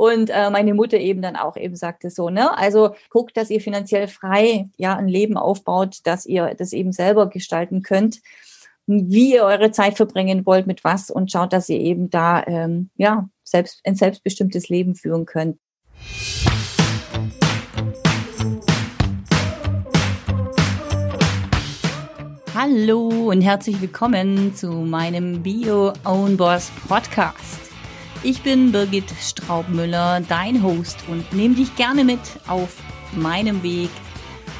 Und äh, meine Mutter eben dann auch eben sagte so, ne, also guckt, dass ihr finanziell frei ja ein Leben aufbaut, dass ihr das eben selber gestalten könnt, wie ihr eure Zeit verbringen wollt, mit was und schaut, dass ihr eben da ähm, ja selbst ein selbstbestimmtes Leben führen könnt. Hallo und herzlich willkommen zu meinem Bio Own Boss Podcast. Ich bin Birgit Straubmüller, dein Host und nehme dich gerne mit auf meinem Weg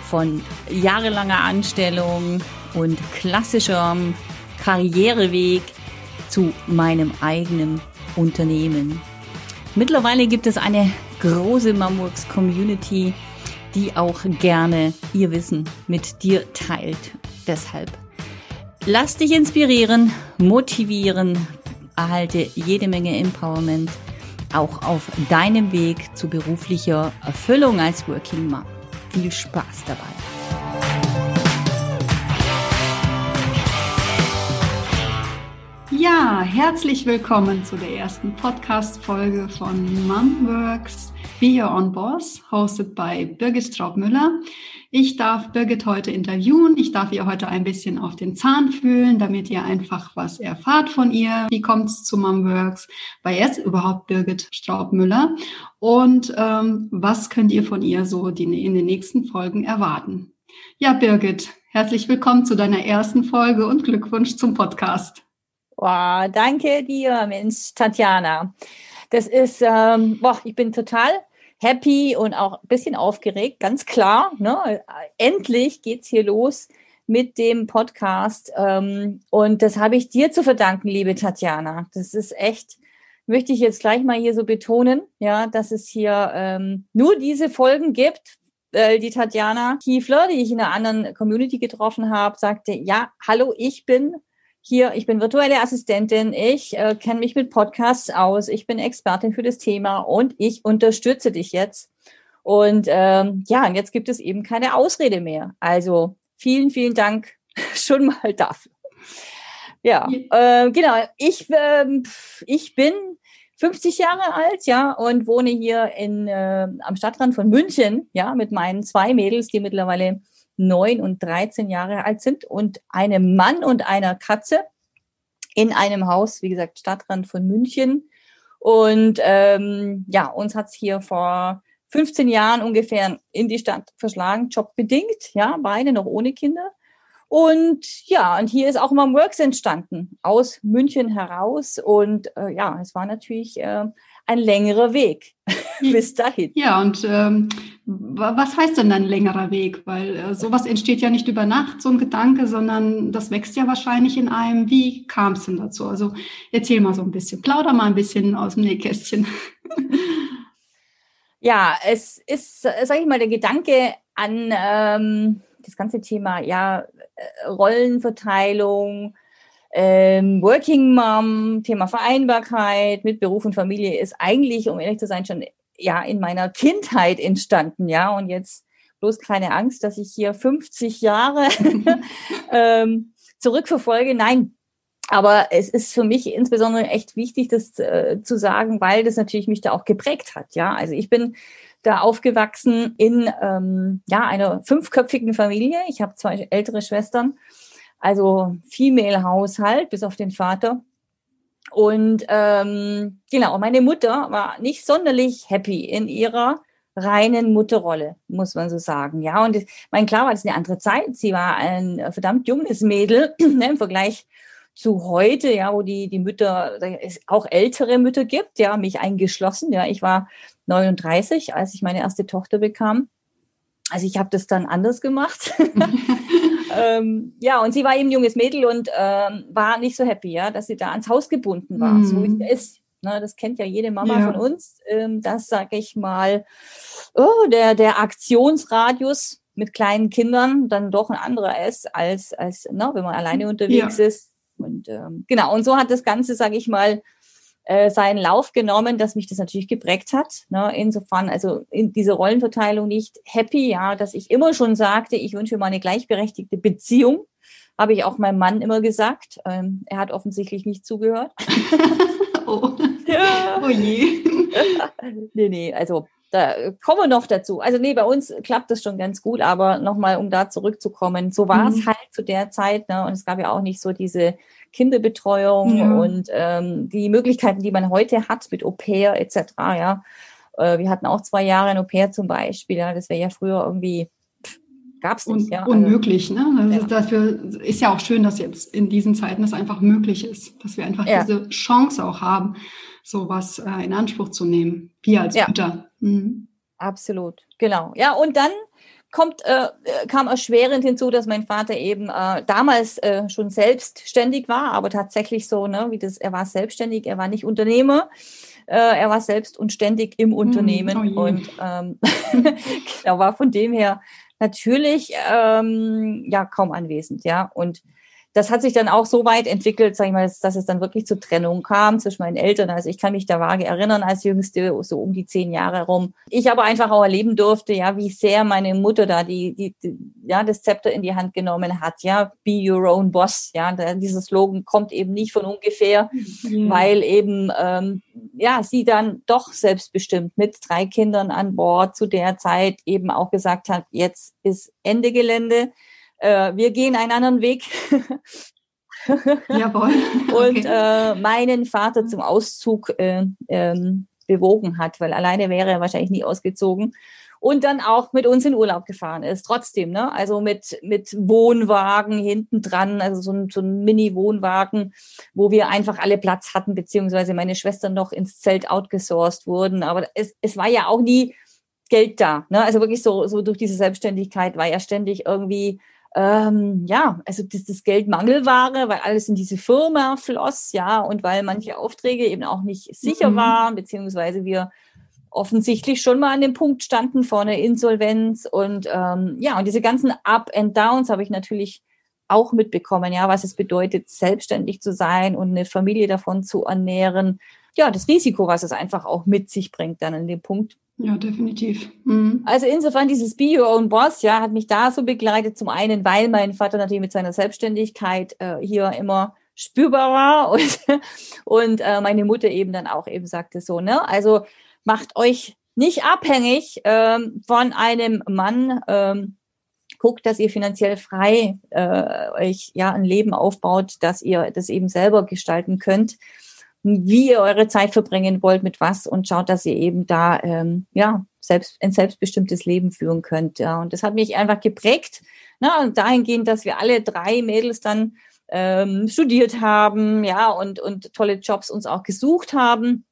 von jahrelanger Anstellung und klassischem Karriereweg zu meinem eigenen Unternehmen. Mittlerweile gibt es eine große Mamworks Community, die auch gerne ihr Wissen mit dir teilt. Deshalb lass dich inspirieren, motivieren, erhalte jede Menge Empowerment auch auf deinem Weg zu beruflicher Erfüllung als Working Mom. Viel Spaß dabei. Ja, herzlich willkommen zu der ersten Podcast-Folge von Momworks Be Your Own Boss, hosted by Birgit Straubmüller. Ich darf Birgit heute interviewen. Ich darf ihr heute ein bisschen auf den Zahn fühlen, damit ihr einfach was erfahrt von ihr. Wie kommt es zu Momworks? Wer ist überhaupt Birgit Straubmüller? Und ähm, was könnt ihr von ihr so die, in den nächsten Folgen erwarten? Ja, Birgit, herzlich willkommen zu deiner ersten Folge und Glückwunsch zum Podcast. Wow, danke dir, Mensch, Tatjana. Das ist, ähm, boah, ich bin total happy und auch ein bisschen aufgeregt, ganz klar. Ne? Endlich geht's hier los mit dem Podcast. Ähm, und das habe ich dir zu verdanken, liebe Tatjana. Das ist echt, möchte ich jetzt gleich mal hier so betonen, ja, dass es hier ähm, nur diese Folgen gibt. Äh, die Tatjana Kiefler, die ich in einer anderen Community getroffen habe, sagte, ja, hallo, ich bin hier, ich bin virtuelle Assistentin, ich äh, kenne mich mit Podcasts aus, ich bin Expertin für das Thema und ich unterstütze dich jetzt. Und ähm, ja, und jetzt gibt es eben keine Ausrede mehr. Also vielen, vielen Dank schon mal dafür. Ja, äh, genau. Ich, äh, ich bin 50 Jahre alt, ja, und wohne hier in, äh, am Stadtrand von München, ja, mit meinen zwei Mädels, die mittlerweile neun und 13 Jahre alt sind und einem Mann und einer Katze in einem Haus, wie gesagt, Stadtrand von München. Und ähm, ja, uns hat's hier vor 15 Jahren ungefähr in die Stadt verschlagen, jobbedingt, ja, beide noch ohne Kinder. Und ja, und hier ist auch mal Works entstanden, aus München heraus. Und äh, ja, es war natürlich äh, ein längerer Weg bis dahin. Ja, und ähm, was heißt denn ein längerer Weg? Weil äh, sowas entsteht ja nicht über Nacht, so ein Gedanke, sondern das wächst ja wahrscheinlich in einem. Wie kam es denn dazu? Also erzähl mal so ein bisschen, plauder mal ein bisschen aus dem Nähkästchen. ja, es ist, äh, sag ich mal, der Gedanke an ähm, das ganze Thema, ja, äh, Rollenverteilung, ähm, Working Mom, Thema Vereinbarkeit mit Beruf und Familie ist eigentlich, um ehrlich zu sein, schon ja in meiner Kindheit entstanden, ja. Und jetzt bloß keine Angst, dass ich hier 50 Jahre ähm, zurückverfolge. Nein, aber es ist für mich insbesondere echt wichtig, das äh, zu sagen, weil das natürlich mich da auch geprägt hat. Ja, also ich bin da aufgewachsen in ähm, ja einer fünfköpfigen Familie. Ich habe zwei ältere Schwestern also Female-Haushalt, bis auf den Vater. Und ähm, genau, meine Mutter war nicht sonderlich happy in ihrer reinen Mutterrolle, muss man so sagen. Ja, und mein klar war das eine andere Zeit. Sie war ein verdammt junges Mädel ne, im Vergleich zu heute, ja, wo die die Mütter es auch ältere Mütter gibt, ja, mich eingeschlossen. Ja, ich war 39, als ich meine erste Tochter bekam. Also ich habe das dann anders gemacht. ähm, ja, und sie war eben ein junges Mädel und ähm, war nicht so happy, ja, dass sie da ans Haus gebunden war, mhm. so wie es ist. Ne, das kennt ja jede Mama ja. von uns. Ähm, das sage ich mal, oh, der, der Aktionsradius mit kleinen Kindern dann doch ein anderer ist, als, als ne, wenn man alleine unterwegs ja. ist. Und ähm, genau, und so hat das Ganze, sage ich mal, äh, seinen Lauf genommen, dass mich das natürlich geprägt hat. Ne? Insofern, also in dieser Rollenverteilung nicht happy, ja, dass ich immer schon sagte, ich wünsche mir eine gleichberechtigte Beziehung. Habe ich auch meinem Mann immer gesagt. Ähm, er hat offensichtlich nicht zugehört. oh. Ja. oh je. nee, nee, also da kommen wir noch dazu. Also nee, bei uns klappt das schon ganz gut, aber nochmal, um da zurückzukommen, so war mhm. es halt zu der Zeit, ne? Und es gab ja auch nicht so diese Kinderbetreuung ja. und ähm, die Möglichkeiten, die man heute hat mit Au pair etc. Ja, äh, wir hatten auch zwei Jahre ein Au pair zum Beispiel. Ja, das wäre ja früher irgendwie gab es nicht. Un ja. Also unmöglich, ne? Also ja. Dafür ist ja auch schön, dass jetzt in diesen Zeiten das einfach möglich ist, dass wir einfach ja. diese Chance auch haben, sowas äh, in Anspruch zu nehmen, wir als ja. Mütter. Mhm. Absolut, genau. Ja, und dann kommt, äh, kam erschwerend hinzu, dass mein Vater eben äh, damals äh, schon selbstständig war, aber tatsächlich so, ne, wie das, er war selbstständig, er war nicht Unternehmer, äh, er war selbst und ständig im hm, Unternehmen oh und ähm, genau, war von dem her natürlich ähm, ja kaum anwesend, ja und das hat sich dann auch so weit entwickelt, sag ich mal, dass es dann wirklich zur Trennung kam zwischen meinen Eltern. Also ich kann mich da vage erinnern als Jüngste, so um die zehn Jahre rum. Ich aber einfach auch erleben durfte, ja, wie sehr meine Mutter da die, die, die ja, das Zepter in die Hand genommen hat, ja, be your own boss, ja, da, dieser Slogan kommt eben nicht von ungefähr, mhm. weil eben, ähm, ja, sie dann doch selbstbestimmt mit drei Kindern an Bord zu der Zeit eben auch gesagt hat, jetzt ist Ende Gelände äh, wir gehen einen anderen Weg. Jawohl. Okay. Und äh, meinen Vater zum Auszug äh, ähm, bewogen hat, weil alleine wäre er wahrscheinlich nie ausgezogen. Und dann auch mit uns in Urlaub gefahren ist, trotzdem, ne? Also mit, mit Wohnwagen hinten dran, also so ein, so ein Mini-Wohnwagen, wo wir einfach alle Platz hatten, beziehungsweise meine Schwestern noch ins Zelt outgesourced wurden. Aber es, es war ja auch nie Geld da. Ne? Also wirklich so, so durch diese Selbstständigkeit war ja ständig irgendwie ähm, ja, also das, das Geld Mangelware, weil alles in diese Firma floss, ja, und weil manche Aufträge eben auch nicht sicher mhm. waren, beziehungsweise wir offensichtlich schon mal an dem Punkt standen vor einer Insolvenz und ähm, ja, und diese ganzen Up and Downs habe ich natürlich auch mitbekommen, ja, was es bedeutet, selbstständig zu sein und eine Familie davon zu ernähren. Ja, das Risiko, was es einfach auch mit sich bringt, dann an dem Punkt. Ja, definitiv. Mhm. Also insofern dieses Be Your Own Boss, ja, hat mich da so begleitet. Zum einen, weil mein Vater natürlich mit seiner Selbstständigkeit äh, hier immer spürbar war und, und äh, meine Mutter eben dann auch eben sagte so, ne, also macht euch nicht abhängig ähm, von einem Mann, ähm, guckt, dass ihr finanziell frei äh, euch ja ein Leben aufbaut, dass ihr das eben selber gestalten könnt wie ihr eure Zeit verbringen wollt, mit was und schaut, dass ihr eben da ähm, ja selbst ein selbstbestimmtes Leben führen könnt. Ja. Und das hat mich einfach geprägt, ne, und dahingehend, dass wir alle drei Mädels dann ähm, studiert haben, ja, und, und tolle Jobs uns auch gesucht haben.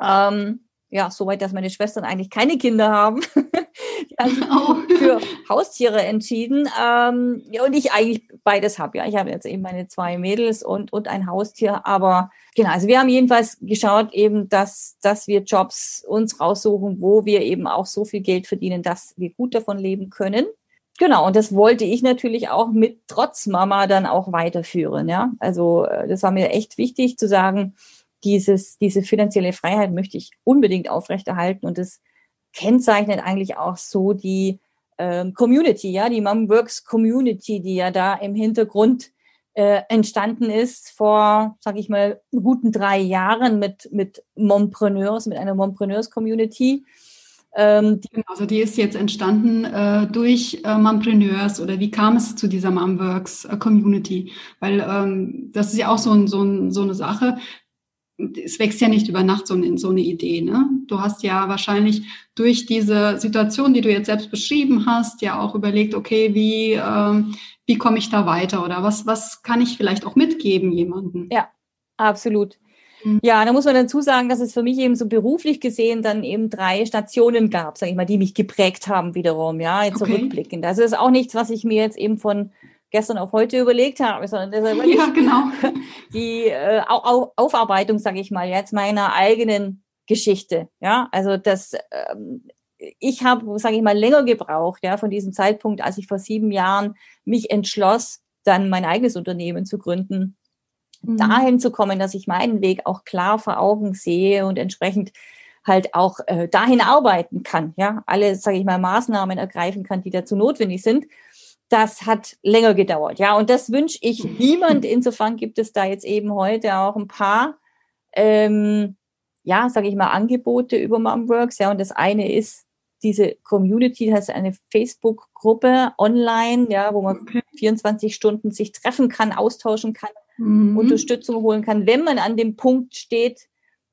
Ähm, ja, soweit, dass meine Schwestern eigentlich keine Kinder haben. oh. für Haustiere entschieden. Ähm, ja, und ich eigentlich beides habe. Ja, ich habe jetzt eben meine zwei Mädels und, und ein Haustier. Aber genau, also wir haben jedenfalls geschaut eben, dass, dass wir Jobs uns raussuchen, wo wir eben auch so viel Geld verdienen, dass wir gut davon leben können. Genau, und das wollte ich natürlich auch mit trotz Mama dann auch weiterführen. Ja, also äh, das war mir echt wichtig zu sagen, dieses, diese finanzielle Freiheit möchte ich unbedingt aufrechterhalten und das kennzeichnet eigentlich auch so die ähm, Community, ja, die Momworks Community, die ja da im Hintergrund äh, entstanden ist vor, sag ich mal, guten drei Jahren mit, mit Mompreneurs, mit einer Mompreneurs-Community. Ähm, genau, also die ist jetzt entstanden äh, durch äh, Mompreneurs oder wie kam es zu dieser Momworks äh, Community? Weil ähm, das ist ja auch so, ein, so, ein, so eine Sache es wächst ja nicht über Nacht so, eine, so eine Idee. Ne? Du hast ja wahrscheinlich durch diese Situation, die du jetzt selbst beschrieben hast, ja auch überlegt, okay, wie, ähm, wie komme ich da weiter oder was, was kann ich vielleicht auch mitgeben jemandem? Ja, absolut. Mhm. Ja, da muss man dazu sagen, dass es für mich eben so beruflich gesehen dann eben drei Stationen gab, sage ich mal, die mich geprägt haben wiederum, ja, jetzt okay. zurückblickend. Also das ist auch nichts, was ich mir jetzt eben von gestern auf heute überlegt habe, sondern das ist ja, genau. die äh, Au Aufarbeitung, sage ich mal, jetzt meiner eigenen Geschichte. Ja, also das, ähm, ich habe, sage ich mal, länger gebraucht, ja, von diesem Zeitpunkt, als ich vor sieben Jahren mich entschloss, dann mein eigenes Unternehmen zu gründen, mhm. dahin zu kommen, dass ich meinen Weg auch klar vor Augen sehe und entsprechend halt auch äh, dahin arbeiten kann, ja, alle, sage ich mal, Maßnahmen ergreifen kann, die dazu notwendig sind das hat länger gedauert. Ja, und das wünsche ich niemand. Insofern gibt es da jetzt eben heute auch ein paar ähm, ja, sage ich mal, Angebote über Momworks. Ja, und das eine ist diese Community, das heißt eine Facebook-Gruppe online, ja, wo man okay. 24 Stunden sich treffen kann, austauschen kann, mhm. Unterstützung holen kann, wenn man an dem Punkt steht,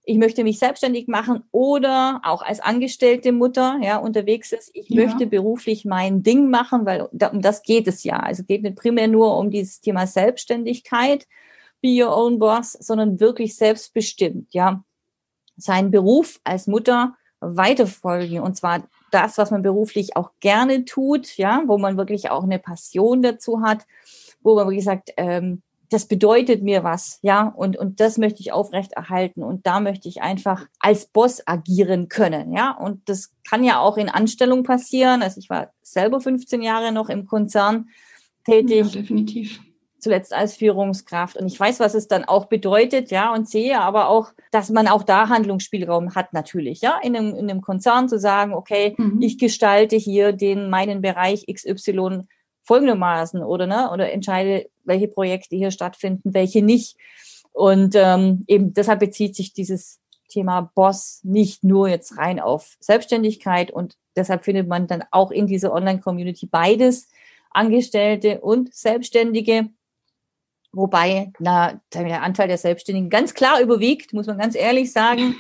ich möchte mich selbstständig machen oder auch als angestellte Mutter ja unterwegs ist, ich ja. möchte beruflich mein Ding machen, weil um das geht es ja. Also geht nicht primär nur um dieses Thema Selbstständigkeit, be your own boss, sondern wirklich selbstbestimmt, ja. Seinen Beruf als Mutter weiterfolgen und zwar das, was man beruflich auch gerne tut, ja, wo man wirklich auch eine Passion dazu hat, wo man wirklich sagt, ähm, das bedeutet mir was, ja, und, und das möchte ich aufrechterhalten und da möchte ich einfach als Boss agieren können, ja, und das kann ja auch in Anstellung passieren. Also ich war selber 15 Jahre noch im Konzern tätig. Ja, definitiv zuletzt als Führungskraft. Und ich weiß, was es dann auch bedeutet, ja, und sehe aber auch, dass man auch da Handlungsspielraum hat natürlich, ja, in einem, in einem Konzern zu sagen, okay, mhm. ich gestalte hier den, meinen Bereich XY folgendermaßen oder, ne, oder entscheide, welche Projekte hier stattfinden, welche nicht. Und ähm, eben deshalb bezieht sich dieses Thema Boss nicht nur jetzt rein auf Selbstständigkeit und deshalb findet man dann auch in dieser Online-Community beides, Angestellte und Selbstständige. Wobei na, der Anteil der Selbstständigen ganz klar überwiegt, muss man ganz ehrlich sagen,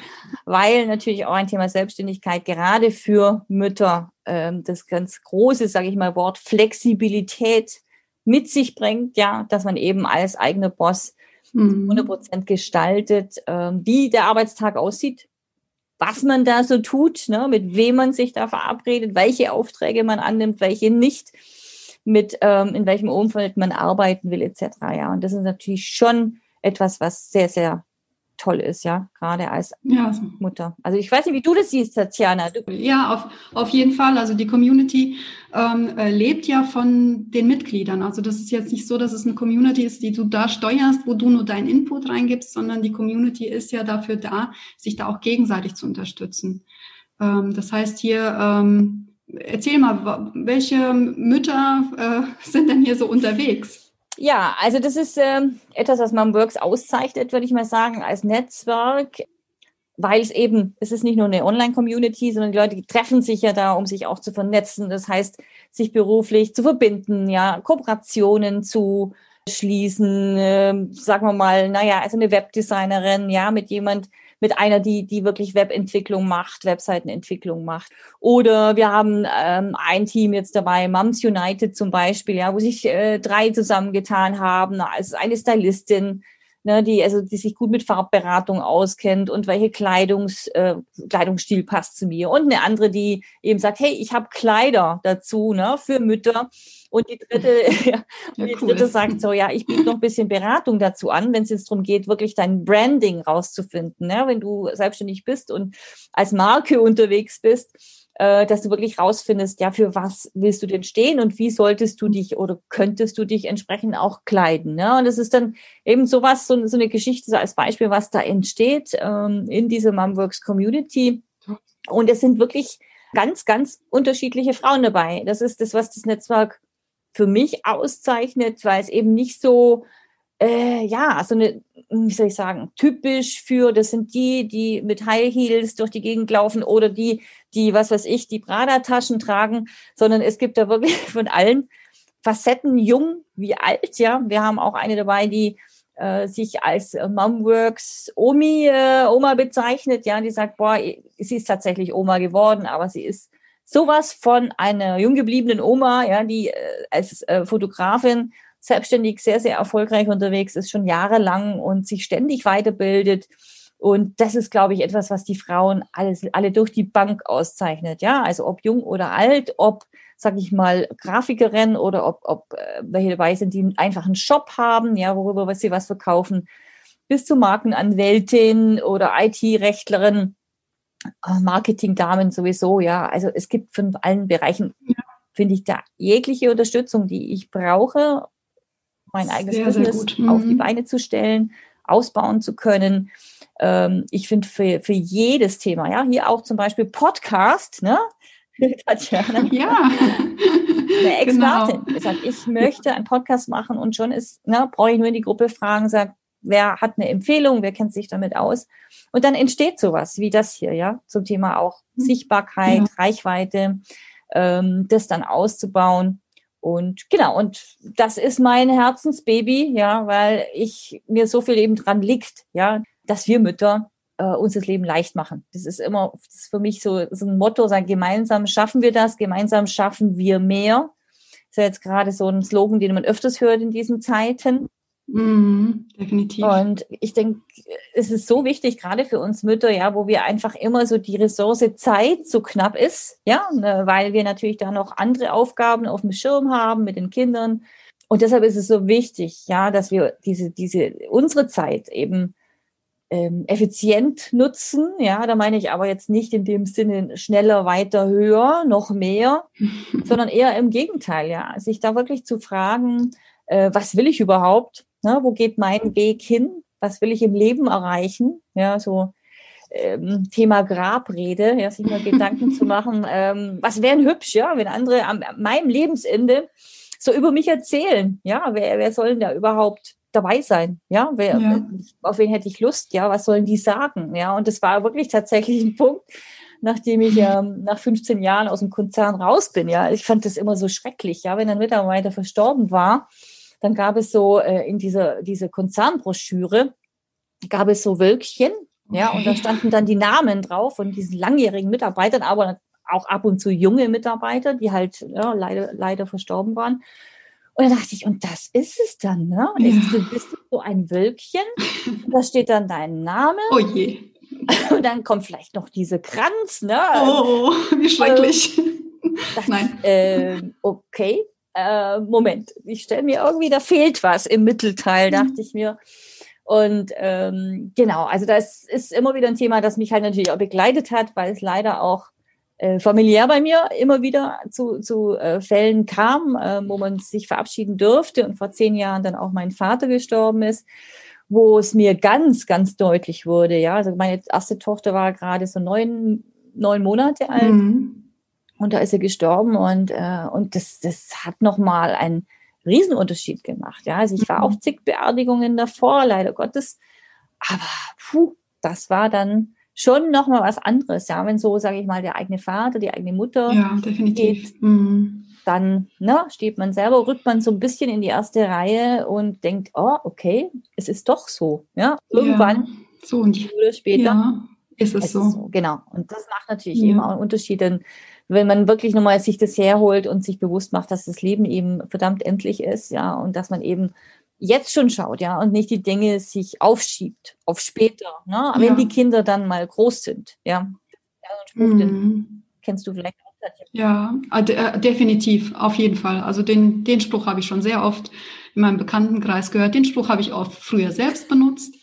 weil natürlich auch ein Thema Selbstständigkeit gerade für Mütter ähm, das ganz große, sage ich mal, Wort Flexibilität mit sich bringt, ja, dass man eben als eigener Boss mhm. 100 Prozent gestaltet, ähm, wie der Arbeitstag aussieht, was man da so tut, ne, mit wem man sich da verabredet, welche Aufträge man annimmt, welche nicht mit ähm, in welchem Umfeld man arbeiten will, etc. Ja, und das ist natürlich schon etwas, was sehr, sehr toll ist, ja, gerade als ja. Mutter. Also ich weiß nicht, wie du das siehst, Tatjana. Du ja, auf, auf jeden Fall. Also die Community ähm, äh, lebt ja von den Mitgliedern. Also das ist jetzt nicht so, dass es eine Community ist, die du da steuerst, wo du nur deinen Input reingibst, sondern die Community ist ja dafür da, sich da auch gegenseitig zu unterstützen. Ähm, das heißt hier, ähm, Erzähl mal, welche Mütter äh, sind denn hier so unterwegs? Ja, also das ist äh, etwas, was man Works auszeichnet, würde ich mal sagen, als Netzwerk, weil es eben, es ist nicht nur eine Online-Community, sondern die Leute treffen sich ja da, um sich auch zu vernetzen. Das heißt, sich beruflich zu verbinden, ja, Kooperationen zu schließen, äh, sagen wir mal, naja, also eine Webdesignerin, ja, mit jemand, mit einer, die, die wirklich Webentwicklung macht, Webseitenentwicklung macht. Oder wir haben ähm, ein Team jetzt dabei, Moms United zum Beispiel, ja, wo sich äh, drei zusammengetan haben. Also eine Stylistin, ne, die, also, die sich gut mit Farbberatung auskennt und welche Kleidungs, äh, Kleidungsstil passt zu mir. Und eine andere, die eben sagt, hey, ich habe Kleider dazu, ne, für Mütter. Und die dritte, ja, ja, die cool. dritte sagt so, ja, ich biete noch ein bisschen Beratung dazu an, wenn es jetzt darum geht, wirklich dein Branding rauszufinden. Ne? Wenn du selbstständig bist und als Marke unterwegs bist, äh, dass du wirklich rausfindest, ja, für was willst du denn stehen und wie solltest du dich oder könntest du dich entsprechend auch kleiden. Ne? Und es ist dann eben sowas, so, so eine Geschichte so als Beispiel, was da entsteht ähm, in dieser Mumworks Community. Und es sind wirklich ganz, ganz unterschiedliche Frauen dabei. Das ist das, was das Netzwerk für mich auszeichnet, weil es eben nicht so äh, ja, so eine, wie soll ich sagen, typisch für, das sind die, die mit High Heels durch die Gegend laufen oder die, die, was weiß ich, die Prada-Taschen tragen, sondern es gibt da wirklich von allen Facetten, jung wie alt, ja. Wir haben auch eine dabei, die äh, sich als Momworks Omi, äh, Oma bezeichnet, ja, die sagt, boah, sie ist tatsächlich Oma geworden, aber sie ist sowas von einer jung gebliebenen Oma, ja, die äh, als äh, Fotografin selbstständig sehr, sehr erfolgreich unterwegs ist, schon jahrelang und sich ständig weiterbildet. Und das ist, glaube ich, etwas, was die Frauen alles, alle durch die Bank auszeichnet. Ja, also ob jung oder alt, ob, sag ich mal, Grafikerin oder ob, ob äh, welche dabei sind, die einfach einen Shop haben, ja, worüber sie was verkaufen, bis zu Markenanwältin oder IT-Rechtlerin, Marketingdamen sowieso, ja. Also es gibt von allen Bereichen, ja. finde ich, da jegliche Unterstützung, die ich brauche, mein eigenes sehr, Business sehr auf die mhm. Beine zu stellen, ausbauen zu können. Ähm, ich finde für, für jedes Thema, ja, hier auch zum Beispiel Podcast, ne? Tatjana. Ja. Eine Expertin. Genau. Gesagt, ich möchte einen Podcast machen und schon ist, ne, brauche ich nur in die Gruppe fragen, sagt, wer hat eine Empfehlung, wer kennt sich damit aus. Und dann entsteht sowas wie das hier, ja, zum Thema auch mhm. Sichtbarkeit, ja. Reichweite, ähm, das dann auszubauen. Und genau, und das ist mein Herzensbaby, ja, weil ich mir so viel eben dran liegt, ja, dass wir Mütter äh, uns das Leben leicht machen. Das ist immer das ist für mich so, so ein Motto, sagen, gemeinsam schaffen wir das, gemeinsam schaffen wir mehr. Das ist ja jetzt gerade so ein Slogan, den man öfters hört in diesen Zeiten. Mm, definitiv. Und ich denke, es ist so wichtig, gerade für uns Mütter, ja, wo wir einfach immer so die Ressource Zeit so knapp ist, ja, ne, weil wir natürlich da noch andere Aufgaben auf dem Schirm haben mit den Kindern. Und deshalb ist es so wichtig, ja, dass wir diese, diese, unsere Zeit eben ähm, effizient nutzen. Ja, da meine ich aber jetzt nicht in dem Sinne schneller, weiter, höher, noch mehr, sondern eher im Gegenteil, ja, sich da wirklich zu fragen, äh, was will ich überhaupt? Ne? Wo geht mein Weg hin? Was will ich im Leben erreichen? Ja, so ähm, Thema Grabrede, ja, sich mal Gedanken zu machen, ähm, was wären hübsch, ja, wenn andere am, am meinem Lebensende so über mich erzählen, ja, wer, wer soll denn da überhaupt dabei sein, ja, wer, ja. auf wen hätte ich Lust, ja, was sollen die sagen, ja, und das war wirklich tatsächlich ein Punkt, nachdem ich ähm, nach 15 Jahren aus dem Konzern raus bin, ja, ich fand das immer so schrecklich, ja, wenn ein Mitarbeiter verstorben war, dann gab es so äh, in dieser diese Konzernbroschüre gab es so Wölkchen, ja, und da standen dann die Namen drauf von diesen langjährigen Mitarbeitern, aber auch ab und zu junge Mitarbeiter, die halt ja, leider, leider verstorben waren. Und da dachte ich, und das ist es dann, ne? Ja. Ist, du bist so ein Wölkchen, da steht dann dein Name. Oh je. Und dann kommt vielleicht noch diese Kranz, ne? Oh, wie schrecklich. Ähm, Nein. Ich, äh, okay, äh, Moment, ich stelle mir irgendwie, da fehlt was im Mittelteil, mhm. dachte ich mir. Und ähm, genau, also das ist immer wieder ein Thema, das mich halt natürlich auch begleitet hat, weil es leider auch äh, familiär bei mir immer wieder zu, zu äh, Fällen kam, äh, wo man sich verabschieden durfte und vor zehn Jahren dann auch mein Vater gestorben ist, wo es mir ganz, ganz deutlich wurde. Ja, also meine erste Tochter war gerade so neun, neun Monate alt. Mhm. Und da ist er gestorben und, äh, und das, das hat nochmal einen Riesenunterschied gemacht. Ja, also ich war auf mhm. zig Beerdigungen davor, leider Gottes. Aber puh, das war dann schon nochmal was anderes. Ja, wenn so, sage ich mal, der eigene Vater, die eigene Mutter ja, definitiv. geht, mhm. dann ne, steht man selber, rückt man so ein bisschen in die erste Reihe und denkt, oh, okay, es ist doch so. Ja, irgendwann, ja, so und oder später. Ja, ist es, es so. Ist so. Genau. Und das macht natürlich ja. immer einen Unterschied, denn wenn man wirklich nochmal sich das herholt und sich bewusst macht, dass das Leben eben verdammt endlich ist, ja, und dass man eben jetzt schon schaut, ja, und nicht die Dinge sich aufschiebt auf später, ne? wenn die Kinder dann mal groß sind, ja. ja mhm. kennst du vielleicht auch. Ja, äh, äh, definitiv, auf jeden Fall. Also den, den Spruch habe ich schon sehr oft in meinem Bekanntenkreis gehört. Den Spruch habe ich auch früher selbst benutzt,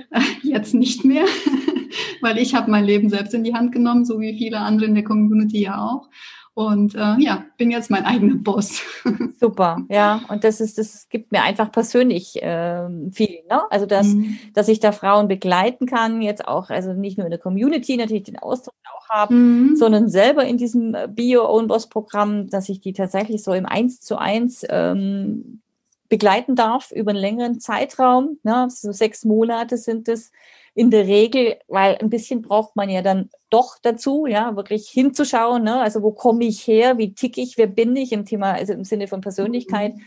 jetzt nicht mehr weil ich habe mein Leben selbst in die Hand genommen, so wie viele andere in der Community ja auch. Und äh, ja, bin jetzt mein eigener Boss. Super, ja. Und das ist, das gibt mir einfach persönlich äh, viel, ne? Also dass, mhm. dass ich da Frauen begleiten kann, jetzt auch, also nicht nur in der Community natürlich den Austausch auch haben, mhm. sondern selber in diesem Bio-Own-Boss-Programm, dass ich die tatsächlich so im Eins zu eins ähm, begleiten darf über einen längeren Zeitraum. Ne? So sechs Monate sind es in der Regel, weil ein bisschen braucht man ja dann doch dazu, ja, wirklich hinzuschauen, ne? also wo komme ich her, wie tick ich, wer bin ich im Thema, also im Sinne von Persönlichkeit. Mhm.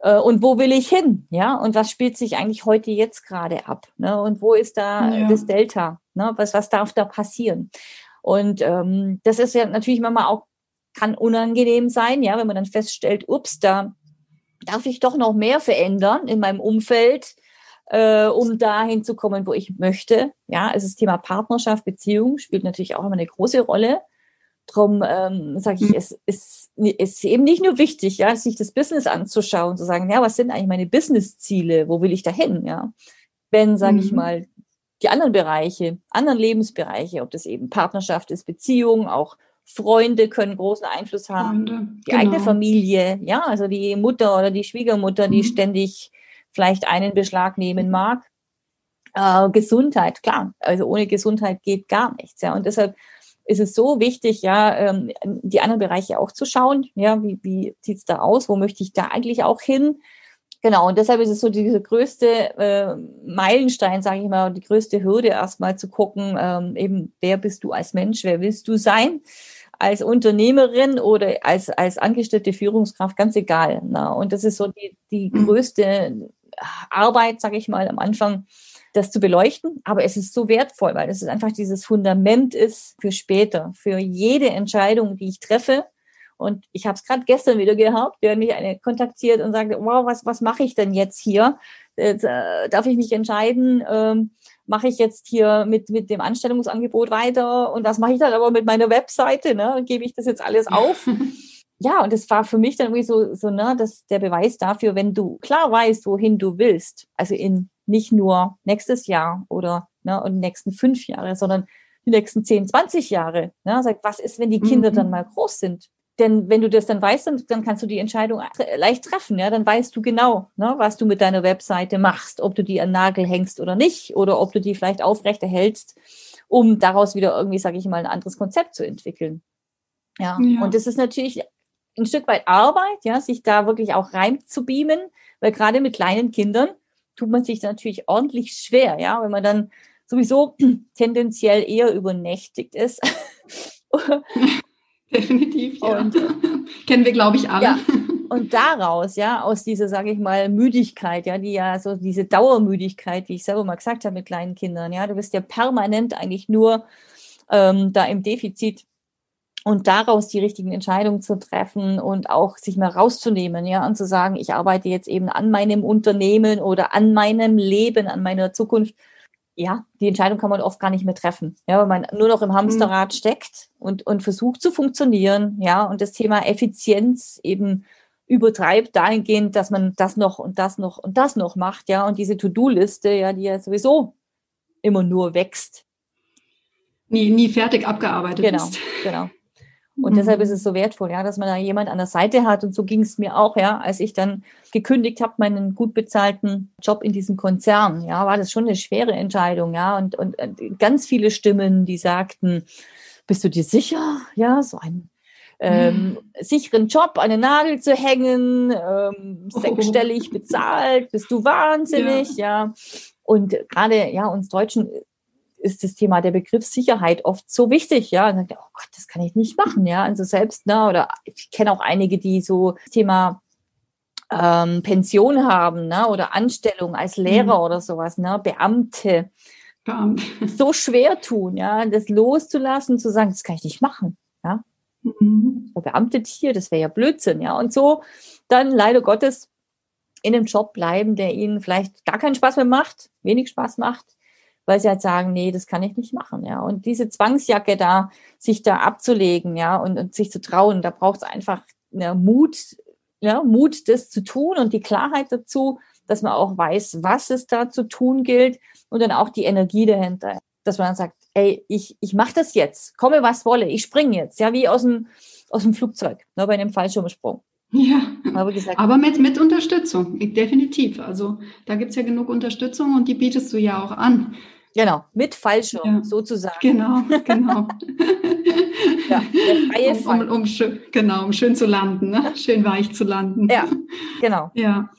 Äh, und wo will ich hin? Ja, und was spielt sich eigentlich heute jetzt gerade ab? Ne? Und wo ist da ja. das Delta? Ne? Was, was darf da passieren? Und ähm, das ist ja natürlich manchmal auch, kann unangenehm sein, ja, wenn man dann feststellt, ups, da darf ich doch noch mehr verändern in meinem Umfeld äh, um dahin zu kommen, wo ich möchte. Ja, es ist das Thema Partnerschaft, Beziehung spielt natürlich auch immer eine große Rolle. Drum ähm, sage ich, mhm. es ist, ist eben nicht nur wichtig, ja, sich das Business anzuschauen, zu sagen, ja, was sind eigentlich meine Business-Ziele, wo will ich dahin, ja? Wenn, sage mhm. ich mal, die anderen Bereiche, anderen Lebensbereiche, ob das eben Partnerschaft ist, Beziehung, auch Freunde können großen Einfluss haben, Freunde, die genau. eigene Familie, ja, also die Mutter oder die Schwiegermutter, die mhm. ständig vielleicht einen Beschlag nehmen mag. Äh, Gesundheit, klar, also ohne Gesundheit geht gar nichts, ja, und deshalb ist es so wichtig, ja, ähm, die anderen Bereiche auch zu schauen, ja, wie, wie sieht's da aus, wo möchte ich da eigentlich auch hin? Genau, und deshalb ist es so dieser größte äh, Meilenstein, sage ich mal, die größte Hürde erstmal zu gucken, ähm, eben, wer bist du als Mensch, wer willst du sein? Als Unternehmerin oder als, als angestellte Führungskraft, ganz egal. Na? Und das ist so die, die mhm. größte Arbeit, sage ich mal, am Anfang, das zu beleuchten. Aber es ist so wertvoll, weil es einfach dieses Fundament ist für später, für jede Entscheidung, die ich treffe und ich habe es gerade gestern wieder gehabt, der mich eine kontaktiert und sagte, wow, was, was mache ich denn jetzt hier? Jetzt, äh, darf ich mich entscheiden, ähm, mache ich jetzt hier mit, mit dem Anstellungsangebot weiter und was mache ich dann aber mit meiner Webseite? Ne? Gebe ich das jetzt alles auf? ja, und das war für mich dann irgendwie so, so ne, das, der Beweis dafür, wenn du klar weißt, wohin du willst, also in nicht nur nächstes Jahr oder ne, und die nächsten fünf Jahre, sondern die nächsten 10, 20 Jahre. Ne? Sagt, was ist, wenn die Kinder mhm. dann mal groß sind? Denn wenn du das dann weißt, dann, dann kannst du die Entscheidung leicht treffen. Ja, dann weißt du genau, ne, was du mit deiner Webseite machst, ob du die an Nagel hängst oder nicht, oder ob du die vielleicht aufrechterhältst, um daraus wieder irgendwie, sage ich mal, ein anderes Konzept zu entwickeln. Ja. ja. Und das ist natürlich ein Stück weit Arbeit, ja, sich da wirklich auch rein zu beamen, weil gerade mit kleinen Kindern tut man sich natürlich ordentlich schwer, ja, wenn man dann sowieso tendenziell eher übernächtigt ist. Definitiv, ja. Und, Kennen wir, glaube ich, alle. Ja. Und daraus, ja, aus dieser, sage ich mal, Müdigkeit, ja, die ja so diese Dauermüdigkeit, wie ich selber mal gesagt habe mit kleinen Kindern, ja, du bist ja permanent eigentlich nur ähm, da im Defizit und daraus die richtigen Entscheidungen zu treffen und auch sich mal rauszunehmen, ja, und zu sagen, ich arbeite jetzt eben an meinem Unternehmen oder an meinem Leben, an meiner Zukunft ja, die Entscheidung kann man oft gar nicht mehr treffen, ja, weil man nur noch im Hamsterrad mhm. steckt und, und versucht zu funktionieren, ja, und das Thema Effizienz eben übertreibt dahingehend, dass man das noch und das noch und das noch macht, ja, und diese To-Do-Liste, ja, die ja sowieso immer nur wächst. Nie, nie fertig abgearbeitet genau, ist. Genau, genau. Und mhm. deshalb ist es so wertvoll, ja, dass man da jemand an der Seite hat. Und so ging es mir auch, ja, als ich dann gekündigt habe, meinen gut bezahlten Job in diesem Konzern, ja, war das schon eine schwere Entscheidung, ja. Und, und ganz viele Stimmen, die sagten, bist du dir sicher, ja, so einen ähm, mhm. sicheren Job an den Nagel zu hängen, ähm, oh. sechsstellig bezahlt, bist du wahnsinnig, ja. ja. Und gerade, ja, uns Deutschen ist das Thema der Begriffssicherheit oft so wichtig, ja. Und dann, oh Gott, das kann ich nicht machen, ja. Also selbst, ne, oder ich kenne auch einige, die so das Thema ähm, Pension haben, ne, oder Anstellung als Lehrer mhm. oder sowas, ne, Beamte. Beamte. So schwer tun, ja, das loszulassen, zu sagen, das kann ich nicht machen, ja. Mhm. Beamtet hier, das wäre ja Blödsinn, ja. Und so dann leider Gottes in einem Job bleiben, der ihnen vielleicht gar keinen Spaß mehr macht, wenig Spaß macht, weil sie halt sagen, nee, das kann ich nicht machen, ja. Und diese Zwangsjacke da, sich da abzulegen, ja, und, und sich zu trauen, da braucht es einfach ja, Mut, ja, Mut, das zu tun und die Klarheit dazu, dass man auch weiß, was es da zu tun gilt und dann auch die Energie dahinter, dass man dann sagt, ey, ich, ich mache das jetzt, komme was wolle, ich springe jetzt, ja, wie aus dem, aus dem Flugzeug, ne, bei einem Fallschirmsprung. Ja, aber, gesagt, aber mit, mit Unterstützung, definitiv. Also da gibt es ja genug Unterstützung und die bietest du ja auch an. Genau, mit Fallschirm ja. sozusagen. Genau, genau. ja, der freie um. Um, um, schön, genau, um schön zu landen, ne? schön weich zu landen. Ja, genau. Ja.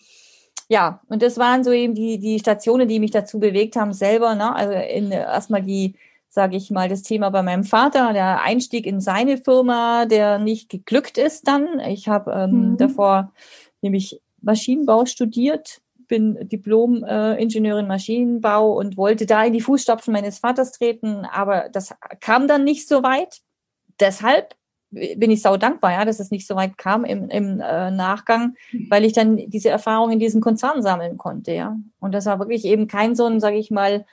Ja, und das waren so eben die, die Stationen, die mich dazu bewegt haben, selber, ne? also in, erstmal die, sage ich mal, das Thema bei meinem Vater, der Einstieg in seine Firma, der nicht geglückt ist dann. Ich habe ähm, mhm. davor nämlich Maschinenbau studiert bin Diplom-Ingenieurin Maschinenbau und wollte da in die Fußstapfen meines Vaters treten, aber das kam dann nicht so weit. Deshalb bin ich sau dankbar, ja, dass es nicht so weit kam im, im äh, Nachgang, weil ich dann diese Erfahrung in diesem Konzern sammeln konnte, ja. Und das war wirklich eben kein so ein, sage ich mal,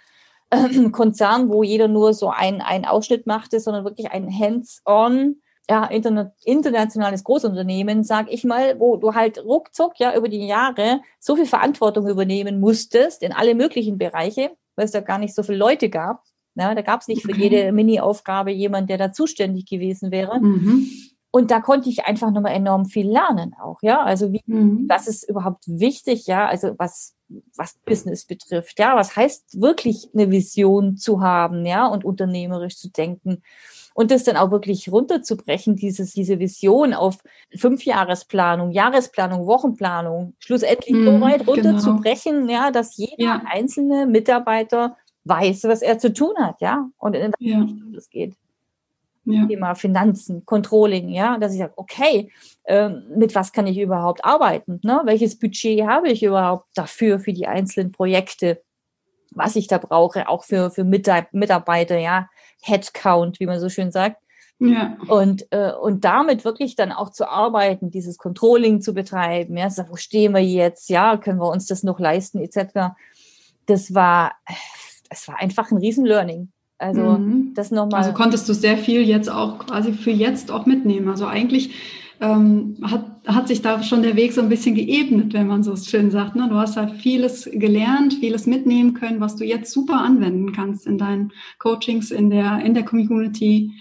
äh, Konzern, wo jeder nur so ein, ein Ausschnitt machte, sondern wirklich ein Hands-on ja, interna internationales Großunternehmen, sag ich mal, wo du halt ruckzuck ja über die Jahre so viel Verantwortung übernehmen musstest in alle möglichen Bereiche, weil es da gar nicht so viele Leute gab. Ja, da gab es nicht für jede Mini-Aufgabe jemand, der da zuständig gewesen wäre. Mhm. Und da konnte ich einfach nochmal enorm viel lernen auch, ja. Also wie, mhm. was ist überhaupt wichtig, ja, also was, was Business betrifft, ja, was heißt wirklich eine Vision zu haben, ja, und unternehmerisch zu denken und das dann auch wirklich runterzubrechen, dieses, diese Vision auf Fünfjahresplanung, Jahresplanung, Wochenplanung, schlussendlich mm, so mhm, weit genau. runterzubrechen, genau. ja, dass jeder ja. einzelne Mitarbeiter weiß, was er zu tun hat, ja, und in welche ja. Richtung das geht. Ja. Thema Finanzen, Controlling, ja, dass ich sage, okay, äh, mit was kann ich überhaupt arbeiten? Ne? Welches Budget habe ich überhaupt dafür, für die einzelnen Projekte, was ich da brauche, auch für, für Mitarbeiter, ja, Headcount, wie man so schön sagt. Ja. Und, äh, und damit wirklich dann auch zu arbeiten, dieses Controlling zu betreiben, ja, so, wo stehen wir jetzt, ja, können wir uns das noch leisten, etc. Das war, das war einfach ein Riesen-Learning. Also mhm. das nochmal. Also konntest du sehr viel jetzt auch quasi für jetzt auch mitnehmen. Also eigentlich ähm, hat, hat sich da schon der Weg so ein bisschen geebnet, wenn man so schön sagt. Ne? Du hast da vieles gelernt, vieles mitnehmen können, was du jetzt super anwenden kannst in deinen Coachings, in der, in der Community.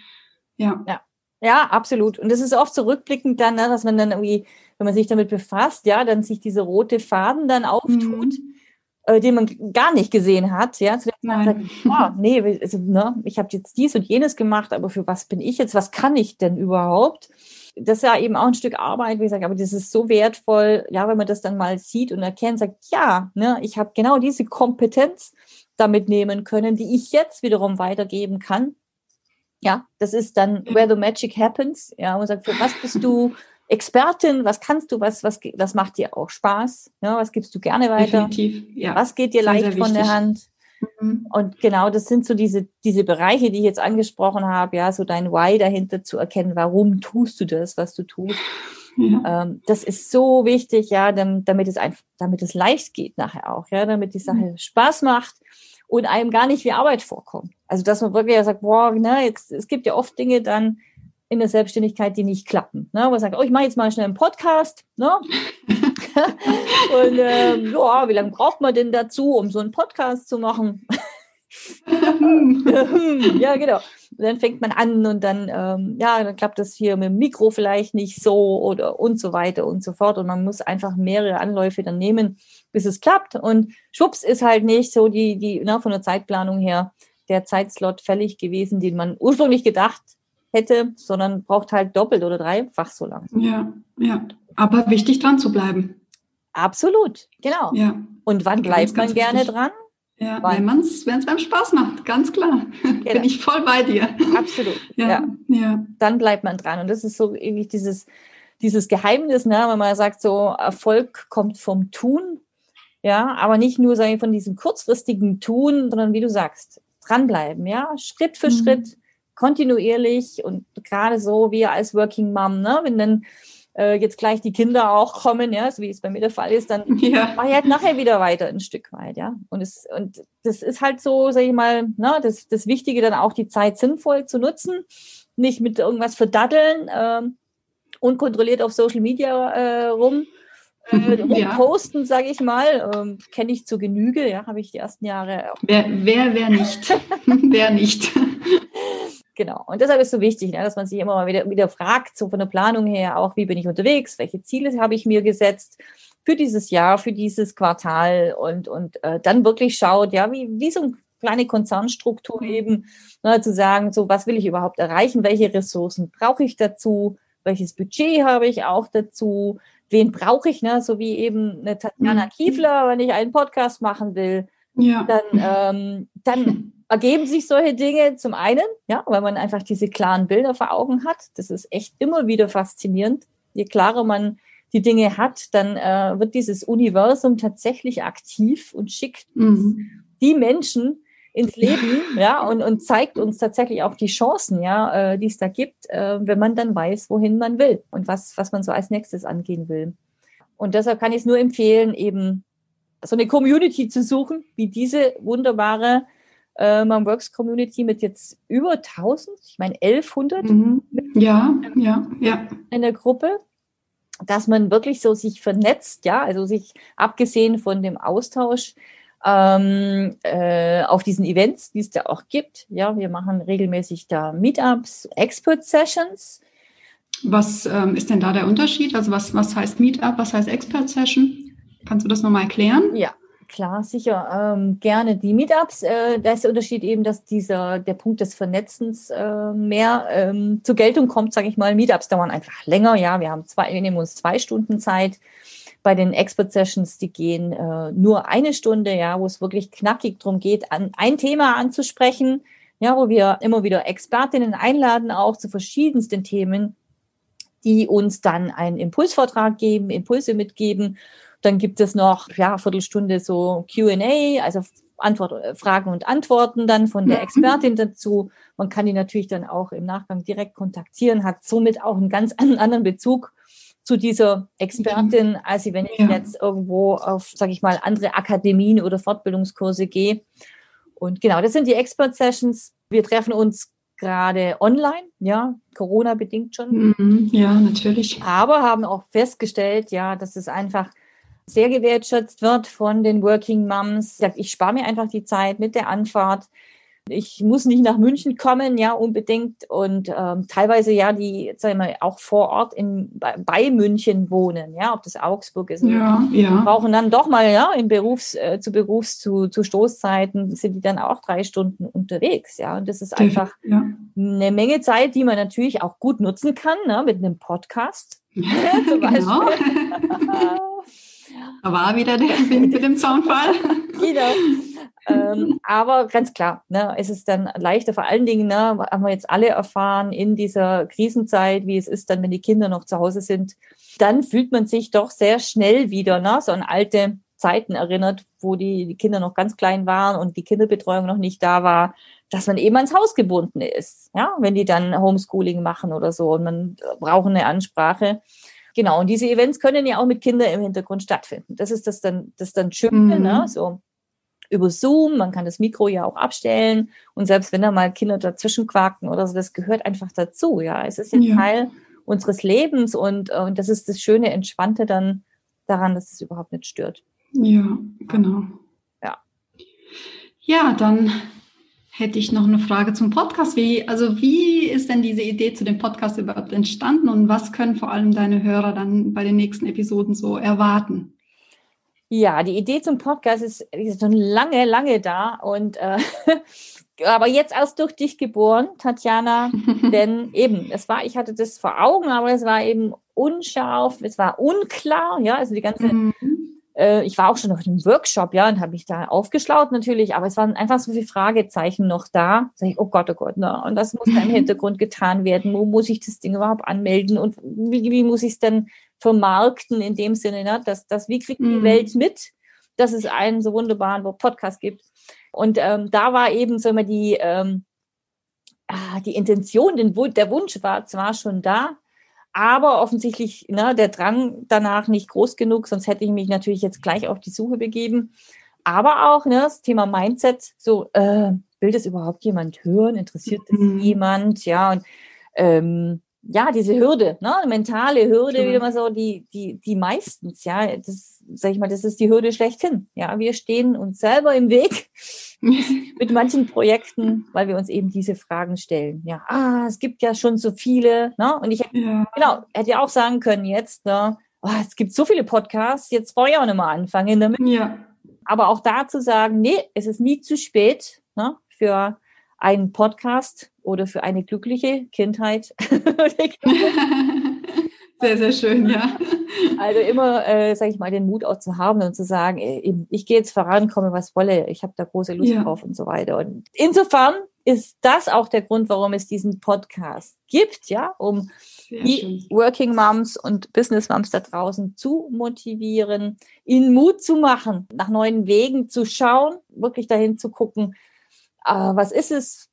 Ja. ja. Ja, absolut. Und das ist oft zurückblickend dann, ne, dass man dann irgendwie, wenn man sich damit befasst, ja, dann sich diese rote Faden dann auftut. Mhm äh, den man gar nicht gesehen hat, ja, zu der Zeit, oh, nee, also, ne, ich habe jetzt dies und jenes gemacht, aber für was bin ich jetzt, was kann ich denn überhaupt? Das ist ja eben auch ein Stück Arbeit, wie gesagt, aber das ist so wertvoll, ja, wenn man das dann mal sieht und erkennt, sagt, ja, ne, ich habe genau diese Kompetenz damit nehmen können, die ich jetzt wiederum weitergeben kann. Ja, das ist dann where the magic happens. Ja, und sagt, für was bist du Expertin, was kannst du, was, was, was macht dir auch Spaß? Ja, was gibst du gerne weiter? Definitiv, ja. Was geht dir sehr, leicht sehr von der Hand? Mhm. Und genau, das sind so diese, diese Bereiche, die ich jetzt angesprochen habe, ja, so dein Why dahinter zu erkennen, warum tust du das, was du tust. Ja. Ähm, das ist so wichtig, ja, damit es einfach, damit es leicht geht nachher auch, ja, damit die Sache mhm. Spaß macht und einem gar nicht wie Arbeit vorkommt. Also, dass man wirklich sagt, boah, ne, jetzt, es gibt ja oft Dinge dann, in der Selbstständigkeit, die nicht klappen. Ne? Wo man sagt, oh, ich mache jetzt mal schnell einen Podcast. Ne? und ähm, ja, wie lange braucht man denn dazu, um so einen Podcast zu machen? ja, genau. Und dann fängt man an und dann, ähm, ja, dann klappt das hier mit dem Mikro vielleicht nicht so oder und so weiter und so fort. Und man muss einfach mehrere Anläufe dann nehmen, bis es klappt. Und schwupps ist halt nicht so die, die, na, ne, von der Zeitplanung her der Zeitslot fällig gewesen, den man ursprünglich gedacht hätte, sondern braucht halt doppelt oder dreifach so lang. Ja, ja. Aber wichtig dran zu bleiben. Absolut, genau. Ja. Und wann bleibt ganz, man gerne wichtig. dran? Ja, wenn man es wenn es beim Spaß macht, ganz klar. Genau. Bin ich voll bei dir. Absolut. Ja, ja, ja. Dann bleibt man dran. Und das ist so irgendwie dieses, dieses Geheimnis, ne, wenn man sagt, so Erfolg kommt vom Tun. Ja, aber nicht nur sagen, von diesem kurzfristigen Tun, sondern wie du sagst, dranbleiben, ja, Schritt für mhm. Schritt kontinuierlich und gerade so wie als Working Mom, ne, wenn dann äh, jetzt gleich die Kinder auch kommen, ja, so wie es bei mir der Fall ist, dann ja. mache ich halt nachher wieder weiter ein Stück weit, ja. Und es und das ist halt so, sage ich mal, ne, das, das Wichtige dann auch die Zeit sinnvoll zu nutzen, nicht mit irgendwas verdaddeln, ähm, unkontrolliert auf Social Media äh, rum. Äh, ja. posten, sage ich mal, ähm, kenne ich zur Genüge, ja, habe ich die ersten Jahre. Wer, wer, wer nicht? wer nicht? Genau. Und deshalb ist es so wichtig, ne, dass man sich immer mal wieder, wieder fragt, so von der Planung her auch, wie bin ich unterwegs, welche Ziele habe ich mir gesetzt für dieses Jahr, für dieses Quartal und, und äh, dann wirklich schaut, ja, wie, wie so eine kleine Konzernstruktur mhm. eben, ne, zu sagen, so was will ich überhaupt erreichen, welche Ressourcen brauche ich dazu, welches Budget habe ich auch dazu, wen brauche ich, ne, so wie eben eine Tatjana mhm. Kiefler, wenn ich einen Podcast machen will, ja. dann, ähm, dann ergeben sich solche Dinge zum einen, ja, weil man einfach diese klaren Bilder vor Augen hat. Das ist echt immer wieder faszinierend. Je klarer man die Dinge hat, dann äh, wird dieses Universum tatsächlich aktiv und schickt mhm. die Menschen ins Leben, ja, und, und zeigt uns tatsächlich auch die Chancen, ja, äh, die es da gibt, äh, wenn man dann weiß, wohin man will und was, was man so als nächstes angehen will. Und deshalb kann ich es nur empfehlen, eben so eine Community zu suchen, wie diese wunderbare äh, Mom Works Community mit jetzt über 1000, ich meine 1100 mhm. ja, ja, ja. in der Gruppe, dass man wirklich so sich vernetzt, ja, also sich abgesehen von dem Austausch ähm, äh, auf diesen Events, die es da auch gibt. Ja, wir machen regelmäßig da Meetups, Expert Sessions. Was ähm, ist denn da der Unterschied? Also was, was heißt Meetup, was heißt Expert Session? Kannst du das nochmal erklären? Ja, klar, sicher. Ähm, gerne die Meetups. Äh, da ist der Unterschied eben, dass dieser der Punkt des Vernetzens äh, mehr ähm, zur Geltung kommt, sage ich mal. Meetups dauern einfach länger. Ja, wir haben zwei, wir nehmen uns zwei Stunden Zeit. Bei den Expert Sessions, die gehen äh, nur eine Stunde, ja, wo es wirklich knackig drum geht, an ein Thema anzusprechen, ja, wo wir immer wieder Expertinnen einladen, auch zu verschiedensten Themen, die uns dann einen Impulsvortrag geben, Impulse mitgeben dann gibt es noch, ja, Viertelstunde so Q&A, also Antwort, äh, Fragen und Antworten dann von der mhm. Expertin dazu. Man kann die natürlich dann auch im Nachgang direkt kontaktieren, hat somit auch einen ganz anderen Bezug zu dieser Expertin, mhm. als wenn ich ja. jetzt irgendwo auf, sage ich mal, andere Akademien oder Fortbildungskurse gehe. Und genau, das sind die Expert Sessions. Wir treffen uns gerade online, ja, Corona bedingt schon. Mhm. Ja, natürlich. Aber haben auch festgestellt, ja, dass es einfach sehr gewertschätzt wird von den Working Moms. Ich spare mir einfach die Zeit mit der Anfahrt. Ich muss nicht nach München kommen, ja, unbedingt. Und ähm, teilweise ja, die, sagen wir, auch vor Ort in, bei, bei München wohnen, ja, ob das Augsburg ist. Ja, ja. Brauchen dann doch mal, ja, in Berufs, äh, zu Berufs, zu, zu Stoßzeiten sind die dann auch drei Stunden unterwegs, ja. Und das ist einfach ja. eine Menge Zeit, die man natürlich auch gut nutzen kann, ne, mit einem Podcast. Ja, zum genau. Da war wieder der Wind mit dem Zaunfall. genau. ähm, aber ganz klar, ne, es ist dann leichter, vor allen Dingen, ne, haben wir jetzt alle erfahren in dieser Krisenzeit, wie es ist dann, wenn die Kinder noch zu Hause sind, dann fühlt man sich doch sehr schnell wieder ne, so an alte Zeiten erinnert, wo die, die Kinder noch ganz klein waren und die Kinderbetreuung noch nicht da war, dass man eben ans Haus gebunden ist, ja, wenn die dann Homeschooling machen oder so und man braucht eine Ansprache. Genau, und diese Events können ja auch mit Kindern im Hintergrund stattfinden. Das ist das dann, das dann Schöne, mhm. ne? So über Zoom, man kann das Mikro ja auch abstellen und selbst wenn da mal Kinder dazwischen quaken oder so, das gehört einfach dazu, ja. Es ist ein ja. Teil unseres Lebens und, und das ist das schöne, Entspannte dann daran, dass es überhaupt nicht stört. Ja, genau. Ja. Ja, dann hätte ich noch eine Frage zum Podcast. Wie, also wie ist denn diese Idee zu dem Podcast überhaupt entstanden und was können vor allem deine Hörer dann bei den nächsten Episoden so erwarten? Ja, die Idee zum Podcast ist, schon lange, lange da und äh, aber jetzt erst durch dich geboren, Tatjana, denn eben, es war, ich hatte das vor Augen, aber es war eben unscharf, es war unklar, ja, also die ganze mhm äh, ich war auch schon auf einem Workshop, ja, und habe mich da aufgeschlaut natürlich, aber es waren einfach so viele Fragezeichen noch da. Sag ich, oh Gott, oh Gott, ne? Und das muss da im Hintergrund getan werden. Wo muss ich das Ding überhaupt anmelden? Und wie, wie muss ich es denn vermarkten in dem Sinne, ne? dass, dass wie kriegt die mhm. Welt mit, dass es einen so wunderbaren Podcast gibt? Und ähm, da war eben so immer die, ähm, ah, die Intention, den, der Wunsch war zwar schon da, aber offensichtlich ne, der Drang danach nicht groß genug, sonst hätte ich mich natürlich jetzt gleich auf die Suche begeben. Aber auch ne, das Thema Mindset, so äh, will das überhaupt jemand hören? Interessiert das mhm. jemand? Ja, und ähm, ja, diese Hürde, ne, mentale Hürde, wie immer so, die, die, die meistens, ja, das, sag ich mal, das ist die Hürde schlechthin. Ja, wir stehen uns selber im Weg mit manchen Projekten, weil wir uns eben diese Fragen stellen. Ja, ah, es gibt ja schon so viele, ne, und ich ja. genau, hätte ja auch sagen können jetzt, ne, oh, es gibt so viele Podcasts, jetzt brauche ich auch nicht mal anfangen damit. Ja. Aber auch da zu sagen, nee, es ist nie zu spät, ne, für einen Podcast oder für eine glückliche Kindheit. sehr, sehr schön, ja. Also immer, äh, sage ich mal, den Mut auch zu haben und zu sagen, äh, ich gehe jetzt voran, komme was wolle, ich habe da große Lust ja. drauf und so weiter. Und insofern ist das auch der Grund, warum es diesen Podcast gibt, ja, um Sehr die schön. Working Moms und Business Moms da draußen zu motivieren, ihnen Mut zu machen, nach neuen Wegen zu schauen, wirklich dahin zu gucken, äh, was ist es,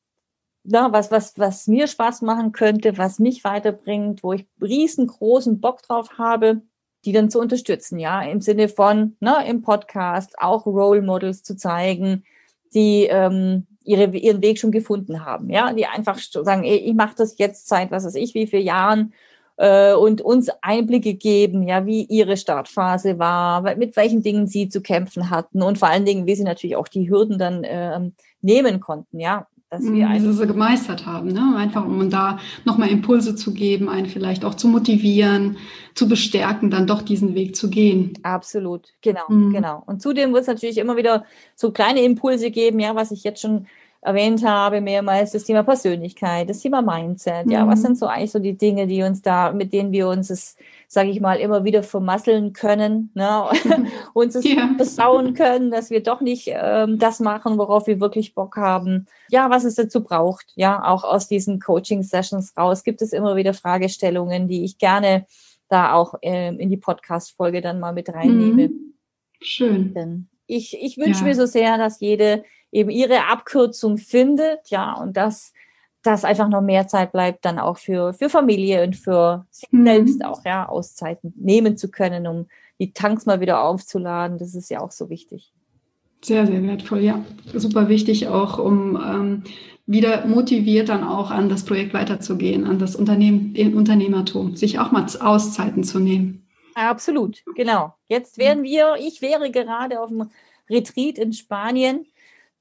na, was, was, was mir Spaß machen könnte, was mich weiterbringt, wo ich riesengroßen Bock drauf habe, die dann zu unterstützen, ja, im Sinne von, na, im Podcast auch Role Models zu zeigen, die ähm, ihre, ihren Weg schon gefunden haben, ja, die einfach sagen, ey, ich mache das jetzt seit, was weiß ich, wie viele Jahren äh, und uns Einblicke geben, ja, wie ihre Startphase war, mit welchen Dingen sie zu kämpfen hatten und vor allen Dingen, wie sie natürlich auch die Hürden dann ähm, nehmen konnten, ja, dass wir mhm, sie gemeistert haben, ne? einfach um da nochmal Impulse zu geben, einen vielleicht auch zu motivieren, zu bestärken, dann doch diesen Weg zu gehen. Absolut, genau, mhm. genau. Und zudem wird es natürlich immer wieder so kleine Impulse geben, ja, was ich jetzt schon erwähnt habe, mehrmals das Thema Persönlichkeit, das Thema Mindset. Ja, mhm. was sind so eigentlich so die Dinge, die uns da, mit denen wir uns es, sage ich mal, immer wieder vermasseln können, ne? uns es ja. besauen können, dass wir doch nicht ähm, das machen, worauf wir wirklich Bock haben. Ja, was es dazu braucht. Ja, auch aus diesen Coaching-Sessions raus gibt es immer wieder Fragestellungen, die ich gerne da auch ähm, in die Podcast-Folge dann mal mit reinnehme. Mhm. Schön. Denn ich, ich wünsche ja. mir so sehr, dass jede eben ihre Abkürzung findet, ja, und dass dass einfach noch mehr Zeit bleibt, dann auch für, für Familie und für sich mhm. selbst auch, ja, Auszeiten nehmen zu können, um die Tanks mal wieder aufzuladen. Das ist ja auch so wichtig. Sehr, sehr wertvoll, ja. Super wichtig auch, um ähm, wieder motiviert dann auch an das Projekt weiterzugehen, an das Unternehmen, den Unternehmertum, sich auch mal Auszeiten zu nehmen. Absolut, genau. Jetzt wären wir, ich wäre gerade auf dem Retreat in Spanien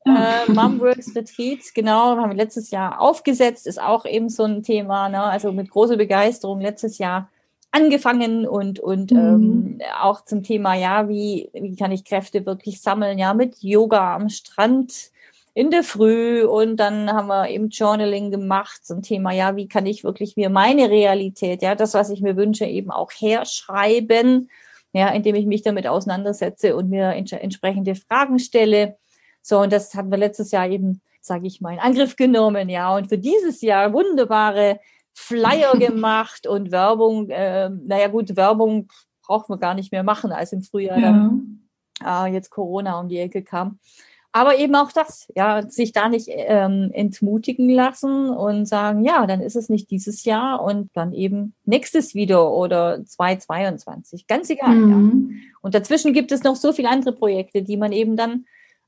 äh, Momworks Retreat, genau, haben wir letztes Jahr aufgesetzt, ist auch eben so ein Thema, ne? also mit großer Begeisterung letztes Jahr angefangen und, und mhm. ähm, auch zum Thema, ja, wie, wie kann ich Kräfte wirklich sammeln, ja, mit Yoga am Strand in der Früh und dann haben wir eben Journaling gemacht zum Thema, ja, wie kann ich wirklich mir meine Realität, ja, das, was ich mir wünsche, eben auch herschreiben, ja, indem ich mich damit auseinandersetze und mir entsprechende Fragen stelle so, und das hatten wir letztes Jahr eben, sage ich mal, in Angriff genommen, ja. Und für dieses Jahr wunderbare Flyer gemacht und Werbung. Äh, naja, gut, Werbung braucht man gar nicht mehr machen, als im Frühjahr ja. dann äh, jetzt Corona um die Ecke kam. Aber eben auch das, ja, sich da nicht ähm, entmutigen lassen und sagen, ja, dann ist es nicht dieses Jahr und dann eben nächstes wieder oder 2022. Ganz egal, mhm. ja. Und dazwischen gibt es noch so viele andere Projekte, die man eben dann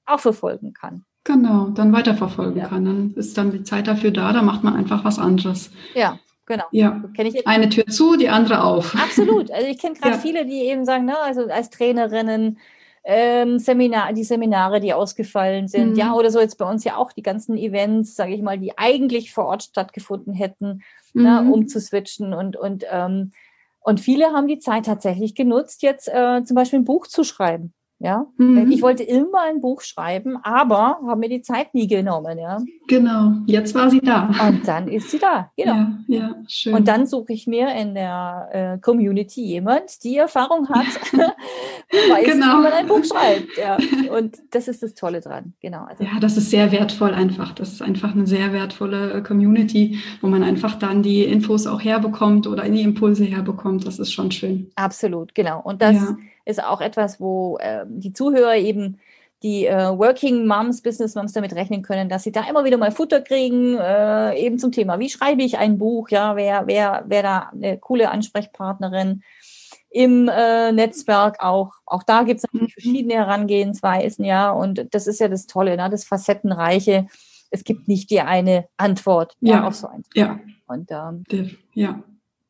auch verfolgen kann. Genau, dann weiterverfolgen ja. kann. Dann ist dann die Zeit dafür da, da macht man einfach was anderes. Ja, genau. Ja. Eine Tür zu, die andere auf. Absolut. Also ich kenne gerade ja. viele, die eben sagen, ne, also als Trainerinnen, ähm, Seminar, die Seminare, die ausgefallen sind, mhm. ja, oder so jetzt bei uns ja auch die ganzen Events, sage ich mal, die eigentlich vor Ort stattgefunden hätten, ne, mhm. ne, um zu switchen und und ähm, und viele haben die Zeit tatsächlich genutzt, jetzt äh, zum Beispiel ein Buch zu schreiben. Ja, mhm. ich wollte immer ein Buch schreiben, aber habe mir die Zeit nie genommen. Ja, genau. Jetzt war sie da. Und dann ist sie da. Genau. Ja, ja schön. Und dann suche ich mir in der äh, Community jemand, die Erfahrung hat, weiß, genau. wie man ein Buch schreibt. Ja. Und das ist das Tolle dran. Genau. Also, ja, das ist sehr wertvoll einfach. Das ist einfach eine sehr wertvolle äh, Community, wo man einfach dann die Infos auch herbekommt oder die Impulse herbekommt. Das ist schon schön. Absolut, genau. Und das ja ist auch etwas, wo äh, die Zuhörer eben die äh, Working Moms, Business Moms damit rechnen können, dass sie da immer wieder mal Futter kriegen, äh, eben zum Thema, wie schreibe ich ein Buch, ja, wer, wer, wer da eine coole Ansprechpartnerin im äh, Netzwerk auch. Auch da gibt es natürlich mhm. verschiedene Herangehensweisen, ja, und das ist ja das Tolle, ne, das Facettenreiche. Es gibt nicht die eine Antwort ja, ja auf so ein Thema. Ja. Und ähm, ja.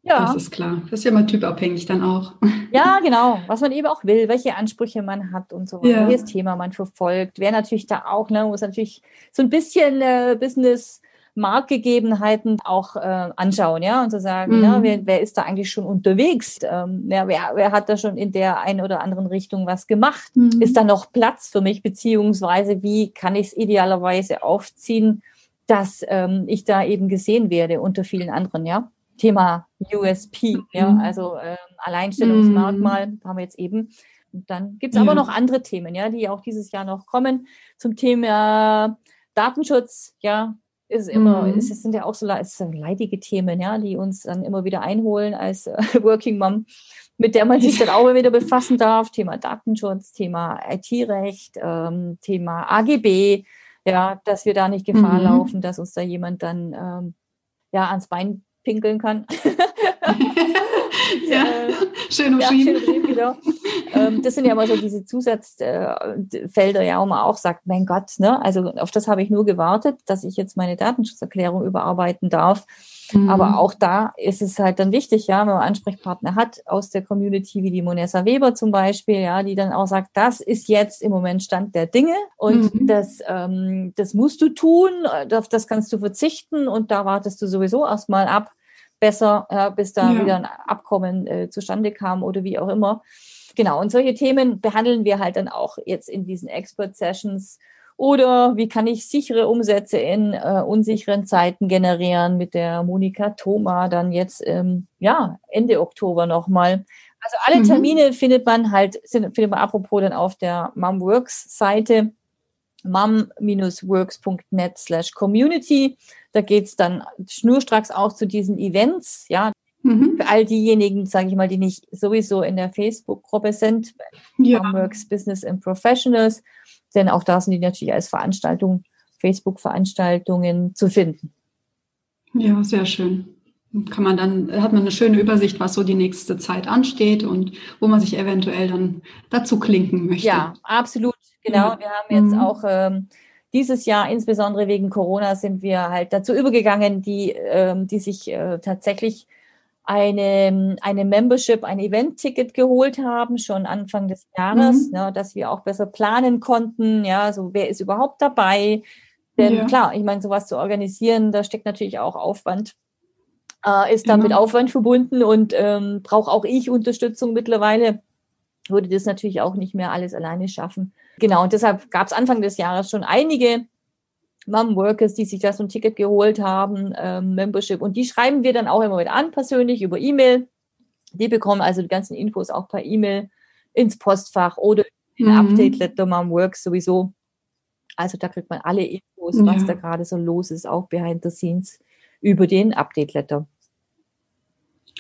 Ja. Das ist klar. Das ist ja mal typabhängig dann auch. Ja, genau. Was man eben auch will, welche Ansprüche man hat und so, ja. welches Thema man verfolgt. Wer natürlich da auch, ne, muss natürlich so ein bisschen äh, Business Marktgegebenheiten auch äh, anschauen, ja, und zu sagen, mhm. ja, wer, wer ist da eigentlich schon unterwegs? Ähm, ja, wer, wer hat da schon in der einen oder anderen Richtung was gemacht? Mhm. Ist da noch Platz für mich, beziehungsweise wie kann ich es idealerweise aufziehen, dass ähm, ich da eben gesehen werde unter vielen anderen, ja? Thema USP, mhm. ja, also äh, Alleinstellungsmerkmal mhm. haben wir jetzt eben. Und dann gibt es aber noch andere Themen, ja, die auch dieses Jahr noch kommen zum Thema Datenschutz, ja, ist immer, mhm. es sind ja auch so sind leidige Themen, ja, die uns dann immer wieder einholen als äh, Working Mom, mit der man sich dann auch wieder befassen darf. Thema Datenschutz, Thema IT-Recht, ähm, Thema AGB, ja, dass wir da nicht Gefahr mhm. laufen, dass uns da jemand dann ähm, ja ans Bein pinkeln kann. ja, äh, schön umschrieben. Ja, schön genau. ähm, das sind ja immer so diese Zusatzfelder, ja, wo man auch sagt, mein Gott, ne, also auf das habe ich nur gewartet, dass ich jetzt meine Datenschutzerklärung überarbeiten darf. Mhm. Aber auch da ist es halt dann wichtig, ja, wenn man Ansprechpartner hat aus der Community, wie die Monessa Weber zum Beispiel, ja, die dann auch sagt, das ist jetzt im Moment Stand der Dinge und mhm. das, ähm, das musst du tun, auf das kannst du verzichten und da wartest du sowieso erstmal ab, besser, ja, bis da ja. wieder ein Abkommen äh, zustande kam oder wie auch immer. Genau, und solche Themen behandeln wir halt dann auch jetzt in diesen Expert Sessions oder wie kann ich sichere Umsätze in äh, unsicheren Zeiten generieren mit der Monika Thoma dann jetzt ähm, ja Ende Oktober nochmal. Also alle mhm. Termine mhm. findet man halt, findet man apropos dann auf der Mumworks Seite mum-works.net slash community. Da geht's dann schnurstracks auch zu diesen Events, ja. Mhm. Für all diejenigen, sage ich mal, die nicht sowieso in der Facebook-Gruppe sind, ja. Mumworks Business and Professionals, denn auch da sind die natürlich als Veranstaltung, Facebook-Veranstaltungen zu finden. Ja, sehr schön. Kann man dann, hat man eine schöne Übersicht, was so die nächste Zeit ansteht und wo man sich eventuell dann dazu klinken möchte. Ja, absolut. Genau. Ja. Wir haben jetzt mhm. auch ähm, dieses Jahr, insbesondere wegen Corona, sind wir halt dazu übergegangen, die, ähm, die sich äh, tatsächlich eine, eine Membership, ein Event-Ticket geholt haben, schon Anfang des Jahres, mhm. ne, dass wir auch besser planen konnten, ja, so wer ist überhaupt dabei. Denn ja. klar, ich meine, sowas zu organisieren, da steckt natürlich auch Aufwand, äh, ist damit genau. Aufwand verbunden und ähm, brauche auch ich Unterstützung mittlerweile. Würde das natürlich auch nicht mehr alles alleine schaffen. Genau, und deshalb gab es Anfang des Jahres schon einige Mom-Workers, die sich da so ein Ticket geholt haben, ähm, Membership. Und die schreiben wir dann auch immer mit an, persönlich über E-Mail. Die bekommen also die ganzen Infos auch per E-Mail ins Postfach oder in mhm. Update-Letter Mom-Works sowieso. Also da kriegt man alle Infos, was ja. da gerade so los ist, auch behind the scenes über den Update-Letter.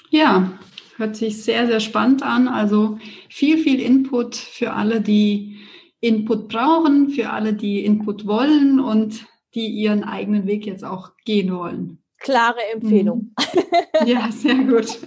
Ja, hört sich sehr, sehr spannend an. Also viel, viel Input für alle, die Input brauchen, für alle, die Input wollen und die ihren eigenen Weg jetzt auch gehen wollen. Klare Empfehlung. Mhm. Ja, sehr gut.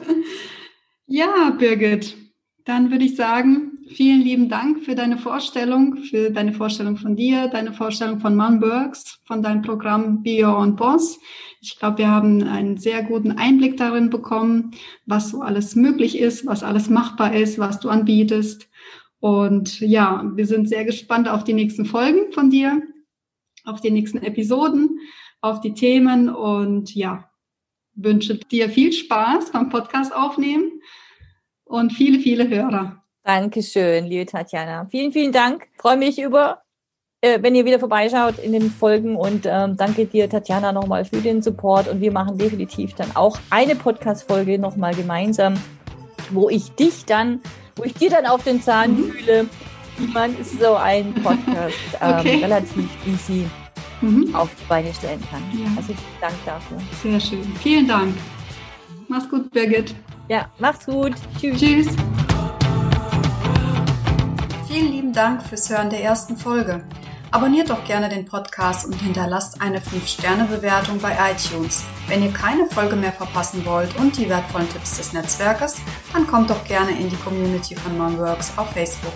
Ja, Birgit, dann würde ich sagen, vielen lieben Dank für deine Vorstellung, für deine Vorstellung von dir, deine Vorstellung von Manbergs, von deinem Programm Be Your Own Boss. Ich glaube, wir haben einen sehr guten Einblick darin bekommen, was so alles möglich ist, was alles machbar ist, was du anbietest. Und ja, wir sind sehr gespannt auf die nächsten Folgen von dir auf die nächsten Episoden, auf die Themen und ja, wünsche dir viel Spaß beim Podcast aufnehmen und viele, viele Hörer. Dankeschön, liebe Tatjana. Vielen, vielen Dank. freue mich über, äh, wenn ihr wieder vorbeischaut in den Folgen und ähm, danke dir, Tatjana, nochmal für den Support und wir machen definitiv dann auch eine Podcast-Folge nochmal gemeinsam, wo ich dich dann, wo ich dir dann auf den Zahn mhm. fühle wie man so ein Podcast ähm, okay. relativ easy mhm. auf die Beine stellen kann. Ja. Also vielen Dank dafür. Sehr schön. Vielen Dank. Mach's gut, Birgit. Ja, macht's gut. Tschüss. Tschüss. Dank fürs Hören der ersten Folge. Abonniert doch gerne den Podcast und hinterlasst eine 5-Sterne-Bewertung bei iTunes. Wenn ihr keine Folge mehr verpassen wollt und die wertvollen Tipps des Netzwerkes, dann kommt doch gerne in die Community von Momworks auf Facebook.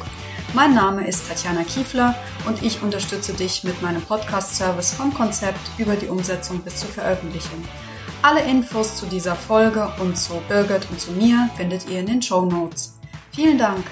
Mein Name ist Tatjana Kiefler und ich unterstütze dich mit meinem Podcast-Service vom Konzept über die Umsetzung bis zur Veröffentlichung. Alle Infos zu dieser Folge und zu Birgit und zu mir findet ihr in den Show Notes. Vielen Dank!